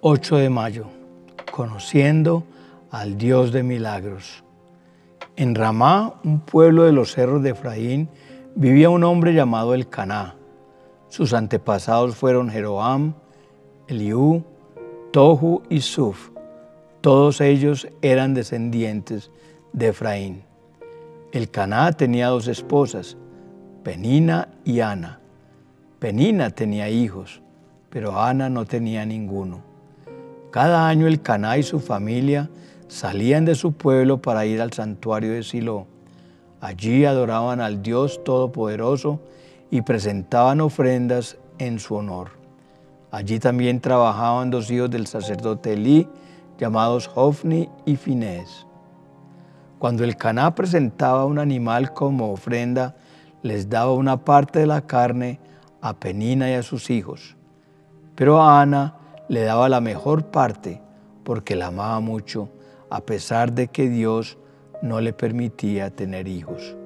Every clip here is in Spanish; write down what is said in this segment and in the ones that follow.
8 de mayo, conociendo al Dios de milagros. En Ramá, un pueblo de los cerros de Efraín, vivía un hombre llamado el Caná. Sus antepasados fueron Jeroam, Eliú, Tohu y Suf. Todos ellos eran descendientes de Efraín. El Caná tenía dos esposas, Penina y Ana. Penina tenía hijos, pero Ana no tenía ninguno. Cada año el Caná y su familia salían de su pueblo para ir al santuario de Silo. Allí adoraban al Dios Todopoderoso y presentaban ofrendas en su honor. Allí también trabajaban dos hijos del sacerdote Elí, llamados Hofni y Finés. Cuando el Caná presentaba un animal como ofrenda, les daba una parte de la carne a Penina y a sus hijos. Pero a Ana le daba la mejor parte porque la amaba mucho, a pesar de que Dios no le permitía tener hijos.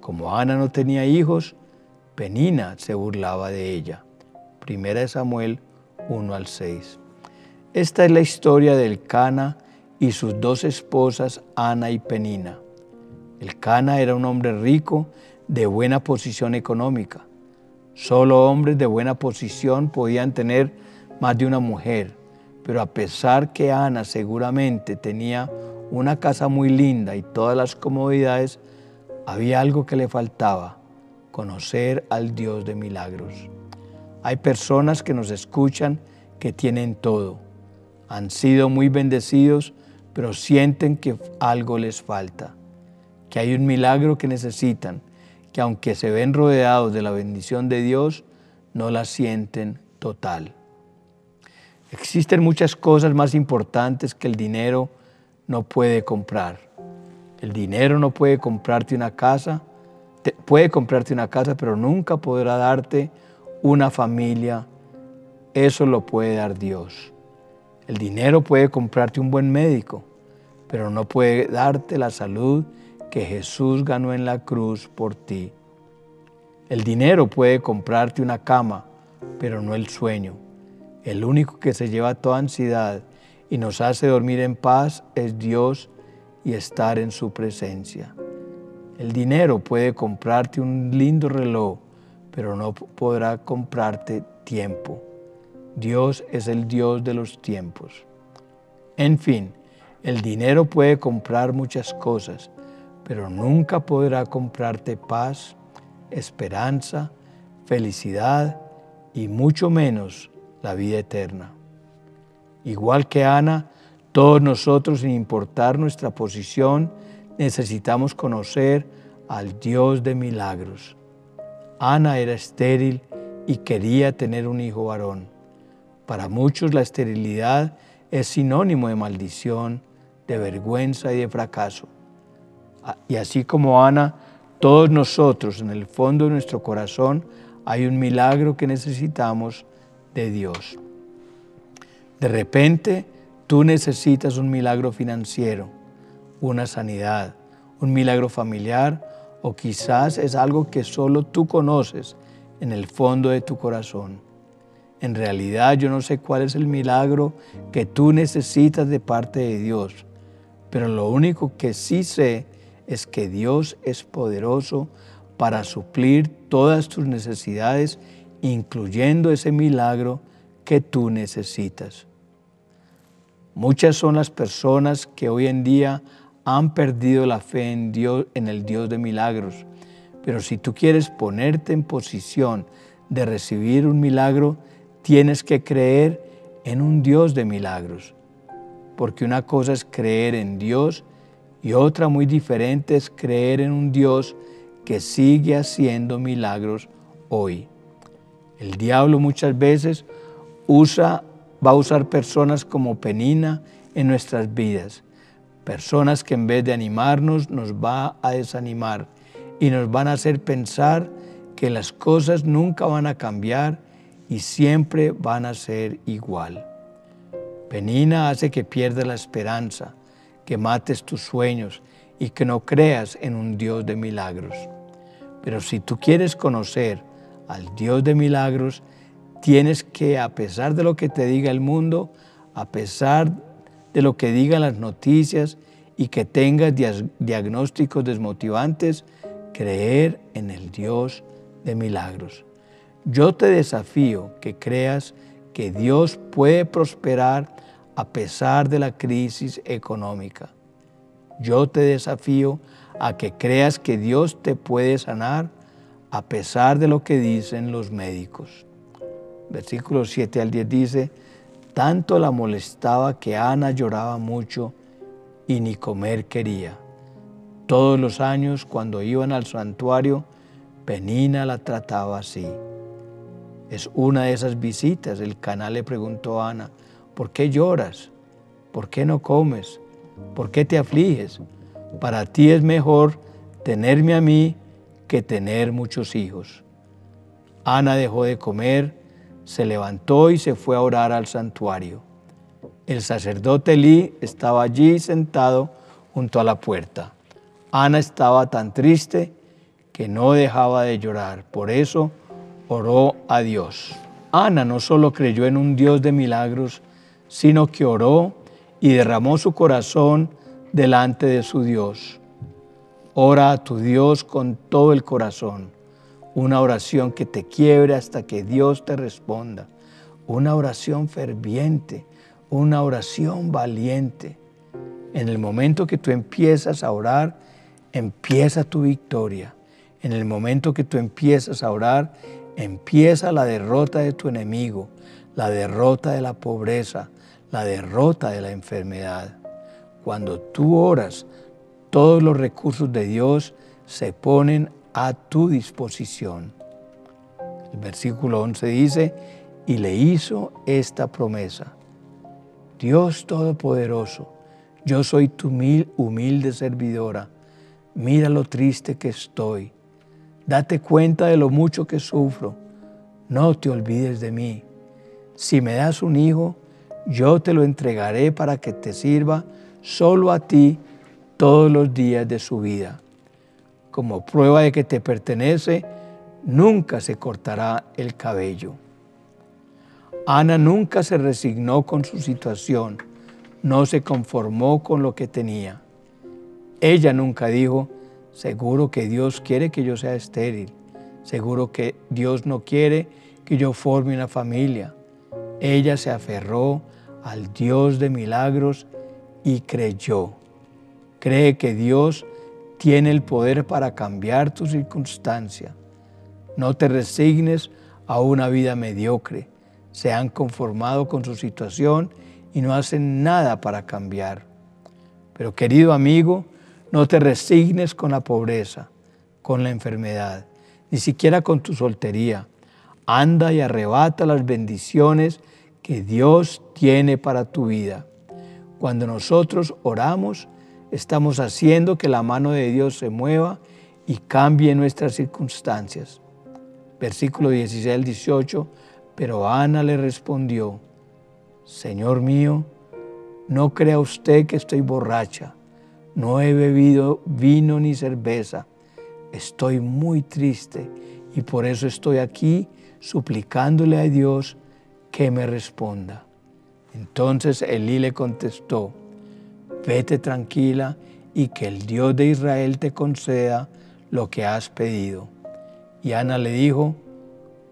Como Ana no tenía hijos, Penina se burlaba de ella. Primera de Samuel 1 al 6. Esta es la historia del Cana y sus dos esposas, Ana y Penina. El Cana era un hombre rico de buena posición económica. Solo hombres de buena posición podían tener más de una mujer, pero a pesar que Ana seguramente tenía una casa muy linda y todas las comodidades, había algo que le faltaba, conocer al Dios de milagros. Hay personas que nos escuchan que tienen todo, han sido muy bendecidos, pero sienten que algo les falta, que hay un milagro que necesitan, que aunque se ven rodeados de la bendición de Dios, no la sienten total. Existen muchas cosas más importantes que el dinero no puede comprar. El dinero no puede comprarte una casa, puede comprarte una casa, pero nunca podrá darte una familia. Eso lo puede dar Dios. El dinero puede comprarte un buen médico, pero no puede darte la salud que Jesús ganó en la cruz por ti. El dinero puede comprarte una cama, pero no el sueño. El único que se lleva toda ansiedad y nos hace dormir en paz es Dios y estar en su presencia. El dinero puede comprarte un lindo reloj, pero no podrá comprarte tiempo. Dios es el Dios de los tiempos. En fin, el dinero puede comprar muchas cosas, pero nunca podrá comprarte paz, esperanza, felicidad y mucho menos la vida eterna. Igual que Ana, todos nosotros, sin importar nuestra posición, necesitamos conocer al Dios de milagros. Ana era estéril y quería tener un hijo varón. Para muchos la esterilidad es sinónimo de maldición, de vergüenza y de fracaso. Y así como Ana, todos nosotros en el fondo de nuestro corazón hay un milagro que necesitamos de Dios. De repente, tú necesitas un milagro financiero, una sanidad, un milagro familiar o quizás es algo que solo tú conoces en el fondo de tu corazón. En realidad yo no sé cuál es el milagro que tú necesitas de parte de Dios, pero lo único que sí sé es que Dios es poderoso para suplir todas tus necesidades incluyendo ese milagro que tú necesitas. Muchas son las personas que hoy en día han perdido la fe en Dios, en el Dios de milagros. Pero si tú quieres ponerte en posición de recibir un milagro, tienes que creer en un Dios de milagros. Porque una cosa es creer en Dios y otra muy diferente es creer en un Dios que sigue haciendo milagros hoy. El diablo muchas veces usa, va a usar personas como Penina en nuestras vidas. Personas que en vez de animarnos nos va a desanimar y nos van a hacer pensar que las cosas nunca van a cambiar y siempre van a ser igual. Penina hace que pierdas la esperanza, que mates tus sueños y que no creas en un Dios de milagros. Pero si tú quieres conocer al Dios de milagros, tienes que, a pesar de lo que te diga el mundo, a pesar de lo que digan las noticias y que tengas diagnósticos desmotivantes, creer en el Dios de milagros. Yo te desafío que creas que Dios puede prosperar a pesar de la crisis económica. Yo te desafío a que creas que Dios te puede sanar a pesar de lo que dicen los médicos. Versículo 7 al 10 dice, tanto la molestaba que Ana lloraba mucho y ni comer quería. Todos los años cuando iban al santuario, Penina la trataba así. Es una de esas visitas. El canal le preguntó a Ana, ¿por qué lloras? ¿Por qué no comes? ¿Por qué te afliges? Para ti es mejor tenerme a mí que tener muchos hijos. Ana dejó de comer, se levantó y se fue a orar al santuario. El sacerdote Lee estaba allí sentado junto a la puerta. Ana estaba tan triste que no dejaba de llorar. Por eso oró a Dios. Ana no solo creyó en un Dios de milagros, sino que oró y derramó su corazón delante de su Dios. Ora a tu Dios con todo el corazón. Una oración que te quiebre hasta que Dios te responda. Una oración ferviente, una oración valiente. En el momento que tú empiezas a orar, empieza tu victoria. En el momento que tú empiezas a orar, empieza la derrota de tu enemigo, la derrota de la pobreza, la derrota de la enfermedad. Cuando tú oras, todos los recursos de Dios se ponen a tu disposición. El versículo 11 dice, y le hizo esta promesa. Dios Todopoderoso, yo soy tu humilde servidora. Mira lo triste que estoy. Date cuenta de lo mucho que sufro. No te olvides de mí. Si me das un hijo, yo te lo entregaré para que te sirva solo a ti todos los días de su vida. Como prueba de que te pertenece, nunca se cortará el cabello. Ana nunca se resignó con su situación, no se conformó con lo que tenía. Ella nunca dijo, seguro que Dios quiere que yo sea estéril, seguro que Dios no quiere que yo forme una familia. Ella se aferró al Dios de milagros y creyó. Cree que Dios tiene el poder para cambiar tu circunstancia. No te resignes a una vida mediocre. Se han conformado con su situación y no hacen nada para cambiar. Pero querido amigo, no te resignes con la pobreza, con la enfermedad, ni siquiera con tu soltería. Anda y arrebata las bendiciones que Dios tiene para tu vida. Cuando nosotros oramos, estamos haciendo que la mano de Dios se mueva y cambie nuestras circunstancias. Versículo 16 al 18, pero Ana le respondió, Señor mío, no crea usted que estoy borracha, no he bebido vino ni cerveza, estoy muy triste y por eso estoy aquí suplicándole a Dios que me responda. Entonces Elí le contestó, vete tranquila y que el Dios de Israel te conceda lo que has pedido. Y Ana le dijo,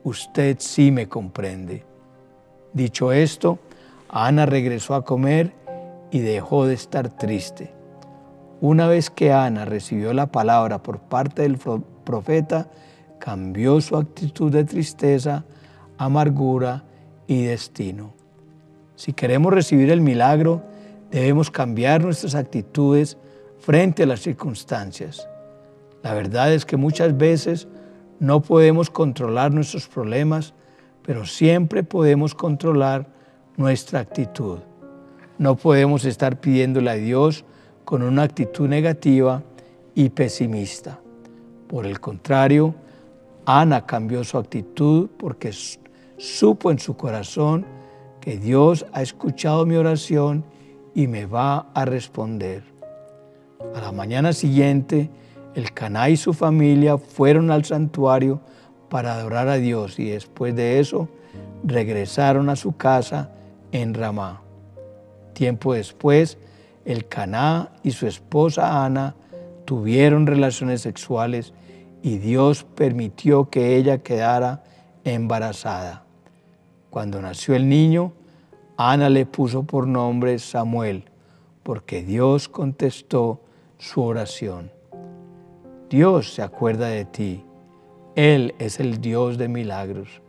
usted sí me comprende. Dicho esto, Ana regresó a comer y dejó de estar triste. Una vez que Ana recibió la palabra por parte del profeta, cambió su actitud de tristeza, amargura y destino. Si queremos recibir el milagro, Debemos cambiar nuestras actitudes frente a las circunstancias. La verdad es que muchas veces no podemos controlar nuestros problemas, pero siempre podemos controlar nuestra actitud. No podemos estar pidiéndole a Dios con una actitud negativa y pesimista. Por el contrario, Ana cambió su actitud porque supo en su corazón que Dios ha escuchado mi oración y me va a responder. A la mañana siguiente, el Caná y su familia fueron al santuario para adorar a Dios y después de eso regresaron a su casa en Ramá. Tiempo después, el Caná y su esposa Ana tuvieron relaciones sexuales y Dios permitió que ella quedara embarazada. Cuando nació el niño, Ana le puso por nombre Samuel, porque Dios contestó su oración. Dios se acuerda de ti. Él es el Dios de milagros.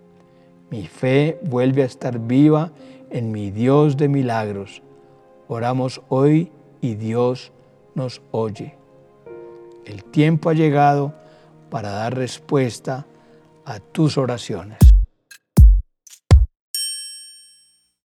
Mi fe vuelve a estar viva en mi Dios de milagros. Oramos hoy y Dios nos oye. El tiempo ha llegado para dar respuesta a tus oraciones.